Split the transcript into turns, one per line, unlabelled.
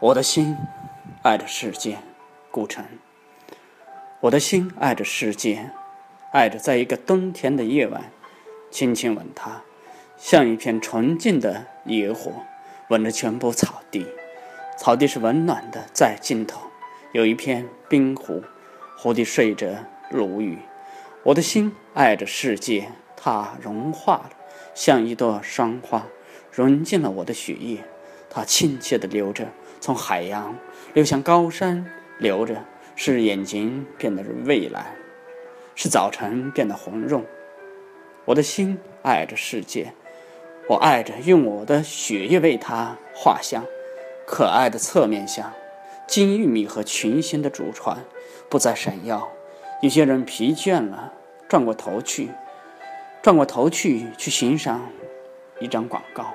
我的心爱着世界，顾城。我的心爱着世界，爱着在一个冬天的夜晚，轻轻吻它，像一片纯净的野火，吻着全部草地。草地是温暖的，在尽头有一片冰湖，湖底睡着鲈鱼。我的心爱着世界，它融化了，像一朵霜花，融进了我的血液。它亲切地流着。从海洋流向高山，流着，使眼睛变得蔚蓝，使早晨变得红润。我的心爱着世界，我爱着用我的血液为它画像，可爱的侧面像，金玉米和群星的主船不再闪耀。有些人疲倦了，转过头去，转过头去去欣赏一张广告。